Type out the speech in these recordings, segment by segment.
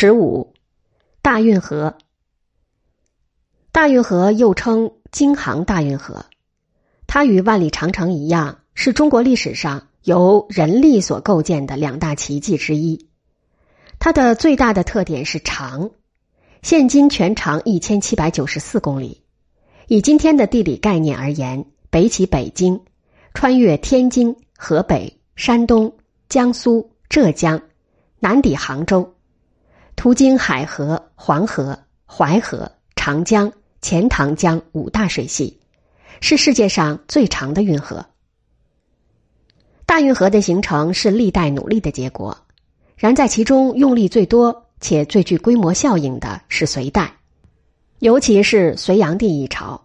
十五，大运河。大运河又称京杭大运河，它与万里长城一样，是中国历史上由人力所构建的两大奇迹之一。它的最大的特点是长，现今全长一千七百九十四公里。以今天的地理概念而言，北起北京，穿越天津、河北、山东、江苏、浙江，南抵杭州。途经海河、黄河、淮河、长江、钱塘江五大水系，是世界上最长的运河。大运河的形成是历代努力的结果，然在其中用力最多且最具规模效应的是隋代，尤其是隋炀帝一朝，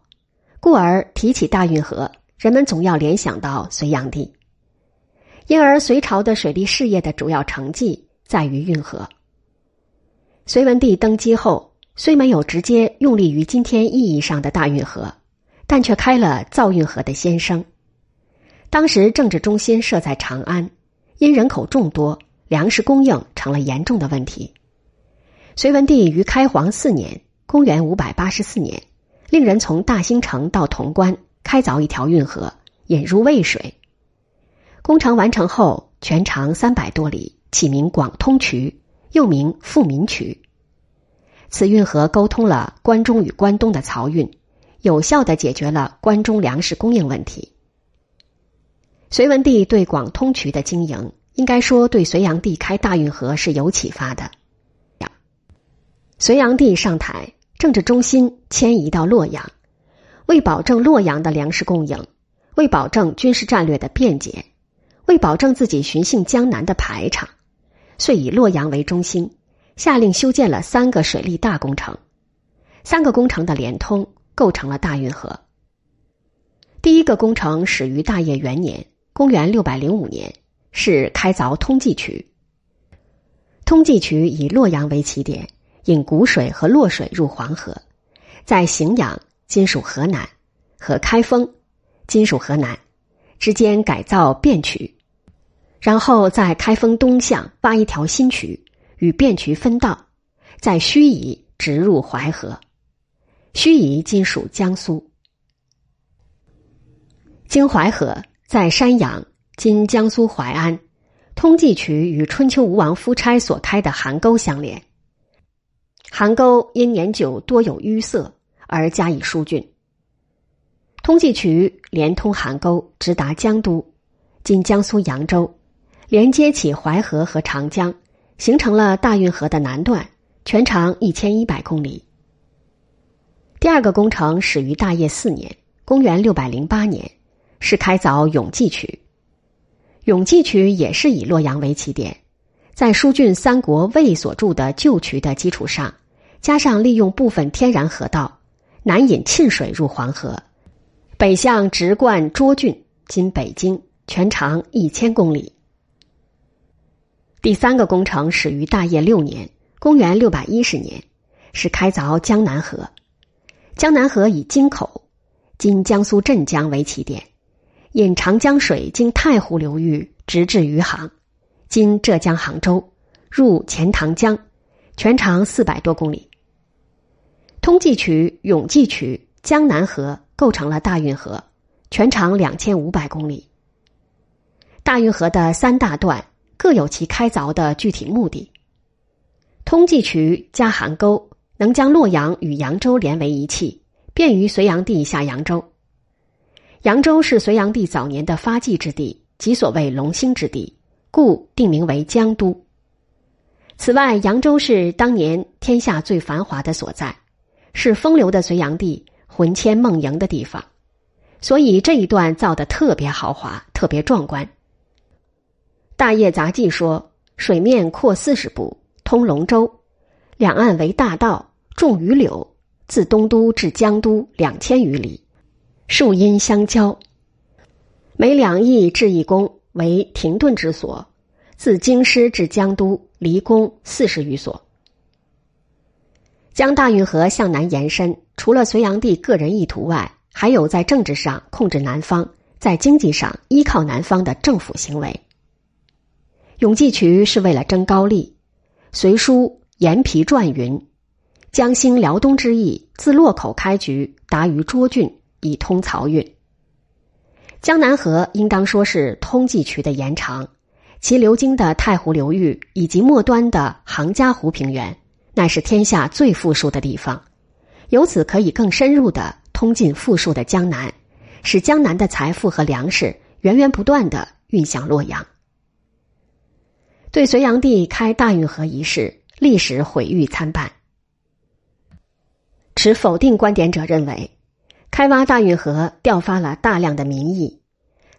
故而提起大运河，人们总要联想到隋炀帝，因而隋朝的水利事业的主要成绩在于运河。隋文帝登基后，虽没有直接用力于今天意义上的大运河，但却开了造运河的先声。当时政治中心设在长安，因人口众多，粮食供应成了严重的问题。隋文帝于开皇四年（公元五百八十四年），令人从大兴城到潼关开凿一条运河，引入渭水。工程完成后，全长三百多里，起名广通渠。又名富民渠，此运河沟通了关中与关东的漕运，有效的解决了关中粮食供应问题。隋文帝对广通渠的经营，应该说对隋炀帝开大运河是有启发的。隋炀帝上台，政治中心迁移到洛阳，为保证洛阳的粮食供应，为保证军事战略的便捷，为保证自己巡幸江南的排场。遂以洛阳为中心，下令修建了三个水利大工程，三个工程的连通构成了大运河。第一个工程始于大业元年（公元六百零五年），是开凿通济渠。通济渠以洛阳为起点，引谷水和洛水入黄河，在荥阳（今属河南）和开封（今属河南）之间改造汴渠。然后在开封东向挖一条新渠，与汴渠分道，在盱眙直入淮河。盱眙今属江苏。经淮河在山阳（今江苏淮安），通济渠与春秋吴王夫差所开的邗沟相连。邗沟因年久多有淤塞而加以疏浚。通济渠连通邗沟，直达江都（今江苏扬州）。连接起淮河和长江，形成了大运河的南段，全长一千一百公里。第二个工程始于大业四年（公元六百零八年），是开凿永济渠。永济渠也是以洛阳为起点，在疏浚三国魏所筑的旧渠的基础上，加上利用部分天然河道，南引沁水入黄河，北向直贯涿郡（今北京），全长一千公里。第三个工程始于大业六年（公元六百一十年），是开凿江南河。江南河以京口（今江苏镇江）为起点，引长江水经太湖流域，直至余杭（今浙江杭州），入钱塘江，全长四百多公里。通济渠、永济渠、江南河构成了大运河，全长两千五百公里。大运河的三大段。各有其开凿的具体目的。通济渠加邗沟，能将洛阳与扬州连为一气，便于隋炀帝下扬州。扬州是隋炀帝早年的发迹之地，即所谓龙兴之地，故定名为江都。此外，扬州是当年天下最繁华的所在，是风流的隋炀帝魂牵梦萦的地方，所以这一段造的特别豪华，特别壮观。大业杂记说，水面阔四十步，通龙舟，两岸为大道，种榆柳，自东都至江都两千余里，树荫相交。每两翼至一宫为停顿之所，自京师至江都离宫四十余所。将大运河向南延伸，除了隋炀帝个人意图外，还有在政治上控制南方，在经济上依靠南方的政府行为。永济渠是为了争高丽，《隋书延皮传》云：“江兴辽东之意，自洛口开局，达于涿郡，以通漕运。”江南河应当说是通济渠的延长，其流经的太湖流域以及末端的杭嘉湖平原，乃是天下最富庶的地方，由此可以更深入的通进富庶的江南，使江南的财富和粮食源源不断的运向洛阳。对隋炀帝开大运河一事，历史毁誉参半。持否定观点者认为。开挖大运河，调发了大量的民意；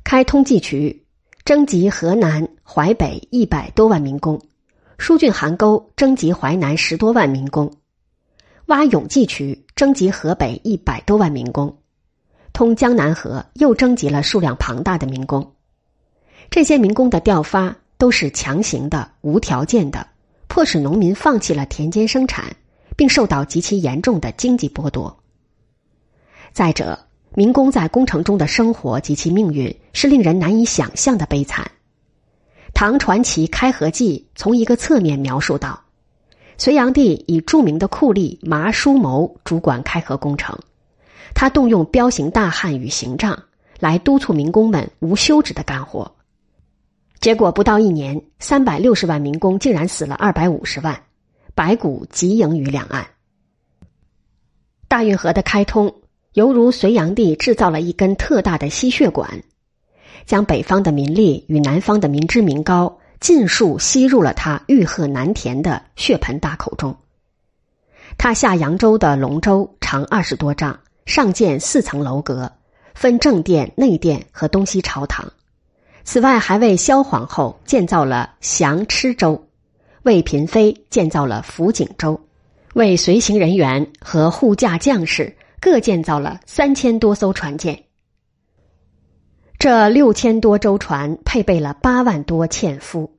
开通济渠，征集河南、淮北一百多万民工；疏浚邗沟，征集淮南十多万民工；挖永济渠，征集河北一百多万民工；通江南河，又征集了数量庞大的民工。这些民工的调发都是强行的、无条件的，迫使农民放弃了田间生产，并受到极其严重的经济剥夺。再者，民工在工程中的生活及其命运是令人难以想象的悲惨。唐传奇《开河记》从一个侧面描述到：隋炀帝以著名的酷吏麻叔谋主管开河工程，他动用彪形大汉与刑杖来督促民工们无休止的干活。结果不到一年，三百六十万民工竟然死了二百五十万，白骨极盈于两岸。大运河的开通。犹如隋炀帝制造了一根特大的吸血管，将北方的民力与南方的民脂民膏尽数吸入了他欲壑难填的血盆大口中。他下扬州的龙舟长二十多丈，上建四层楼阁，分正殿、内殿和东西朝堂。此外，还为萧皇后建造了降螭舟，为嫔妃建造了福景舟，为随行人员和护驾将士。各建造了三千多艘船舰，这六千多舟船配备了八万多纤夫，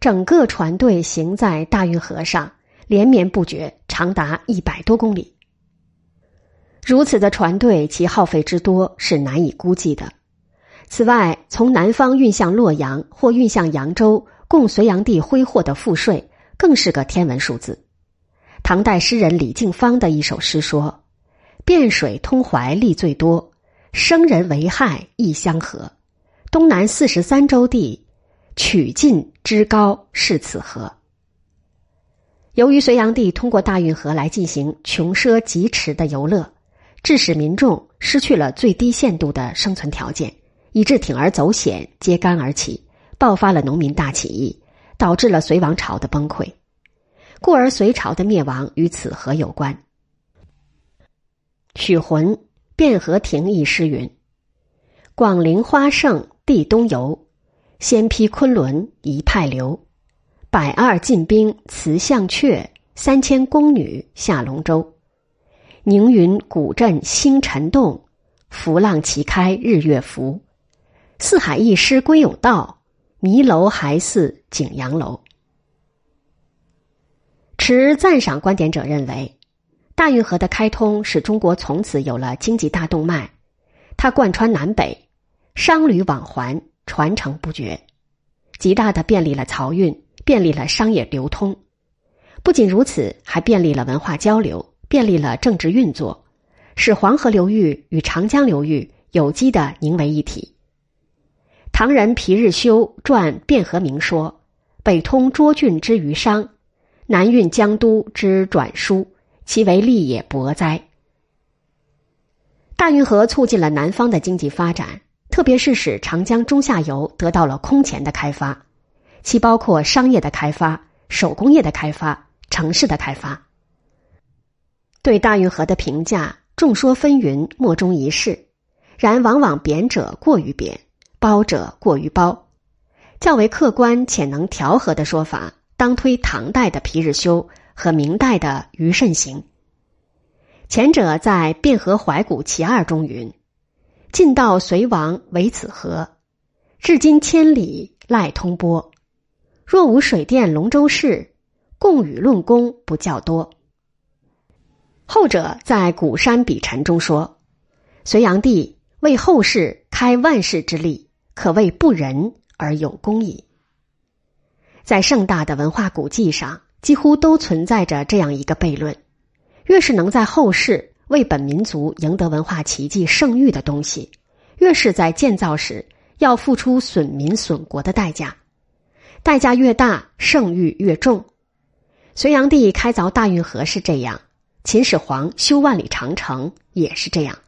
整个船队行在大运河上，连绵不绝，长达一百多公里。如此的船队，其耗费之多是难以估计的。此外，从南方运向洛阳或运向扬州，供隋炀帝挥霍的赋税，更是个天文数字。唐代诗人李敬芳的一首诗说。汴水通淮利最多，生人为害亦相和。东南四十三州地，曲尽之高是此河。由于隋炀帝通过大运河来进行穷奢极侈的游乐，致使民众失去了最低限度的生存条件，以致铤而走险，揭竿而起，爆发了农民大起义，导致了隋王朝的崩溃。故而隋朝的灭亡与此河有关。许浑《汴河亭》一诗云：“广陵花盛地东游，先批昆仑一派流。百二进兵辞项阙，三千宫女下龙舟。宁云古镇星辰动，浮浪齐开日月浮。四海一诗归有道，迷楼还似景阳楼。”持赞赏观点者认为。大运河的开通使中国从此有了经济大动脉，它贯穿南北，商旅往还，传承不绝，极大的便利了漕运，便利了商业流通。不仅如此，还便利了文化交流，便利了政治运作，使黄河流域与长江流域有机的凝为一体。唐人皮日休传《汴河明》说：“北通涿郡之余商，南运江都之转输。”其为利也薄哉！大运河促进了南方的经济发展，特别是使长江中下游得到了空前的开发，其包括商业的开发、手工业的开发、城市的开发。对大运河的评价众说纷纭，莫衷一是，然往往贬者过于贬，褒者过于褒。较为客观且能调和的说法，当推唐代的皮日休。和明代的虞慎行，前者在《汴河怀古其二》中云：“晋道隋王为此河，至今千里赖通波。若无水电龙舟事，共与论功不较多。”后者在《古山笔陈》中说：“隋炀帝为后世开万世之利，可谓不仁而有功矣。”在盛大的文化古迹上。几乎都存在着这样一个悖论：越是能在后世为本民族赢得文化奇迹盛誉的东西，越是在建造时要付出损民损国的代价，代价越大，盛誉越重。隋炀帝开凿大运河是这样，秦始皇修万里长城也是这样。